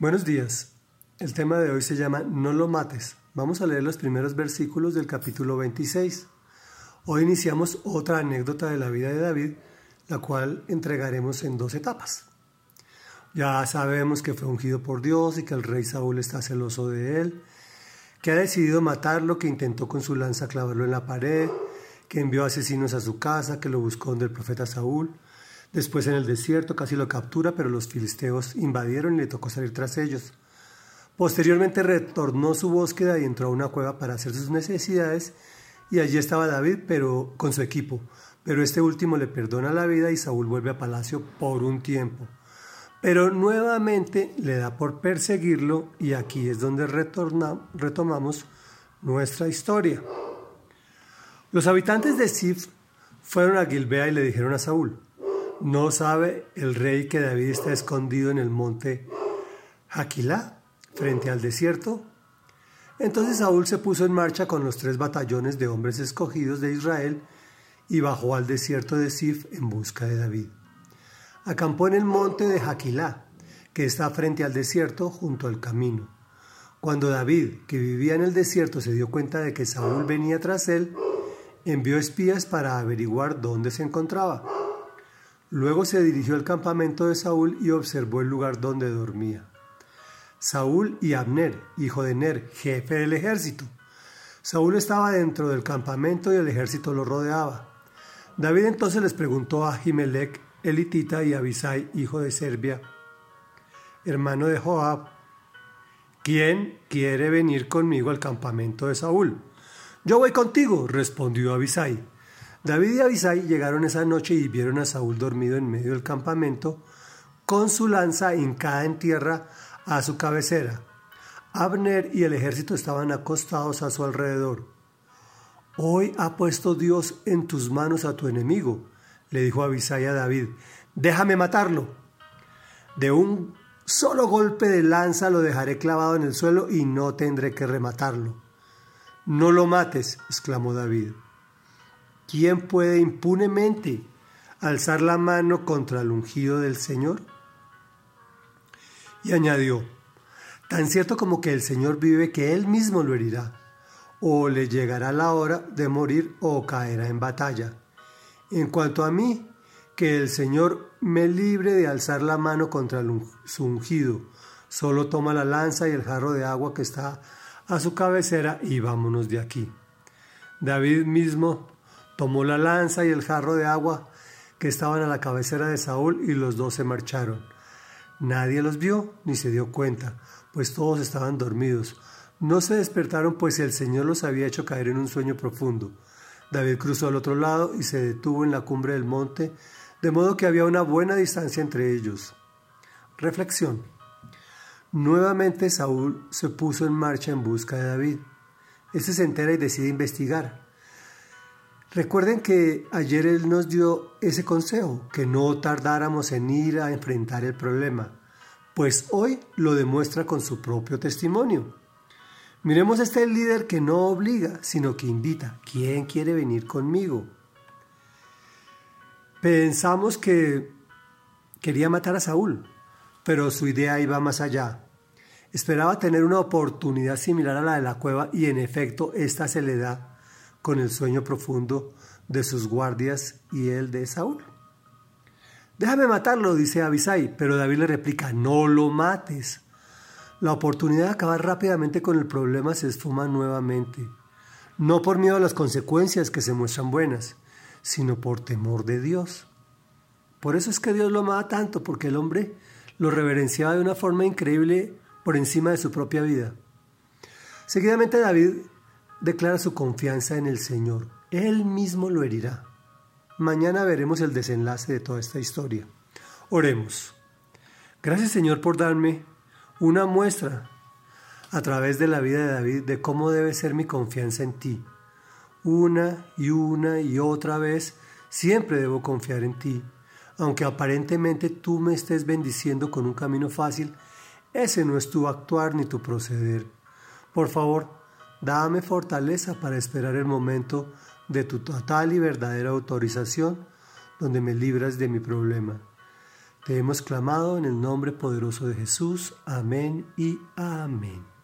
Buenos días. El tema de hoy se llama No lo mates. Vamos a leer los primeros versículos del capítulo 26. Hoy iniciamos otra anécdota de la vida de David, la cual entregaremos en dos etapas. Ya sabemos que fue ungido por Dios y que el rey Saúl está celoso de él, que ha decidido matarlo, que intentó con su lanza clavarlo en la pared, que envió asesinos a su casa, que lo buscó donde el profeta Saúl, Después en el desierto casi lo captura, pero los filisteos invadieron y le tocó salir tras ellos. Posteriormente retornó su búsqueda y entró a una cueva para hacer sus necesidades y allí estaba David, pero con su equipo. Pero este último le perdona la vida y Saúl vuelve a palacio por un tiempo. Pero nuevamente le da por perseguirlo y aquí es donde retomamos nuestra historia. Los habitantes de Sif fueron a Gilbea y le dijeron a Saúl, ¿No sabe el rey que David está escondido en el monte Jaquilá, frente al desierto? Entonces Saúl se puso en marcha con los tres batallones de hombres escogidos de Israel y bajó al desierto de Sif en busca de David. Acampó en el monte de Jaquilá, que está frente al desierto junto al camino. Cuando David, que vivía en el desierto, se dio cuenta de que Saúl venía tras él, envió espías para averiguar dónde se encontraba. Luego se dirigió al campamento de Saúl y observó el lugar donde dormía. Saúl y Abner, hijo de Ner, jefe del ejército. Saúl estaba dentro del campamento y el ejército lo rodeaba. David entonces les preguntó a Jimelec, elitita, y Abisai, hijo de Serbia, hermano de Joab, ¿quién quiere venir conmigo al campamento de Saúl? Yo voy contigo, respondió Abisai. David y Abisai llegaron esa noche y vieron a Saúl dormido en medio del campamento, con su lanza hincada en tierra a su cabecera. Abner y el ejército estaban acostados a su alrededor. Hoy ha puesto Dios en tus manos a tu enemigo, le dijo Abisai a David. Déjame matarlo. De un solo golpe de lanza lo dejaré clavado en el suelo y no tendré que rematarlo. No lo mates, exclamó David. ¿Quién puede impunemente alzar la mano contra el ungido del Señor? Y añadió, tan cierto como que el Señor vive que Él mismo lo herirá, o le llegará la hora de morir o caerá en batalla. En cuanto a mí, que el Señor me libre de alzar la mano contra su ungido, solo toma la lanza y el jarro de agua que está a su cabecera y vámonos de aquí. David mismo tomó la lanza y el jarro de agua que estaban a la cabecera de Saúl y los dos se marcharon. Nadie los vio ni se dio cuenta, pues todos estaban dormidos. No se despertaron, pues el Señor los había hecho caer en un sueño profundo. David cruzó al otro lado y se detuvo en la cumbre del monte, de modo que había una buena distancia entre ellos. Reflexión. Nuevamente Saúl se puso en marcha en busca de David. Este se entera y decide investigar. Recuerden que ayer Él nos dio ese consejo, que no tardáramos en ir a enfrentar el problema, pues hoy lo demuestra con su propio testimonio. Miremos a este líder que no obliga, sino que invita. ¿Quién quiere venir conmigo? Pensamos que quería matar a Saúl, pero su idea iba más allá. Esperaba tener una oportunidad similar a la de la cueva y en efecto esta se le da con el sueño profundo de sus guardias y el de Saúl. Déjame matarlo, dice Abisai, pero David le replica, no lo mates. La oportunidad de acabar rápidamente con el problema se esfuma nuevamente, no por miedo a las consecuencias que se muestran buenas, sino por temor de Dios. Por eso es que Dios lo amaba tanto, porque el hombre lo reverenciaba de una forma increíble por encima de su propia vida. Seguidamente David declara su confianza en el Señor. Él mismo lo herirá. Mañana veremos el desenlace de toda esta historia. Oremos. Gracias Señor por darme una muestra a través de la vida de David de cómo debe ser mi confianza en ti. Una y una y otra vez siempre debo confiar en ti. Aunque aparentemente tú me estés bendiciendo con un camino fácil, ese no es tu actuar ni tu proceder. Por favor, Dame fortaleza para esperar el momento de tu total y verdadera autorización donde me libras de mi problema. Te hemos clamado en el nombre poderoso de Jesús. Amén y amén.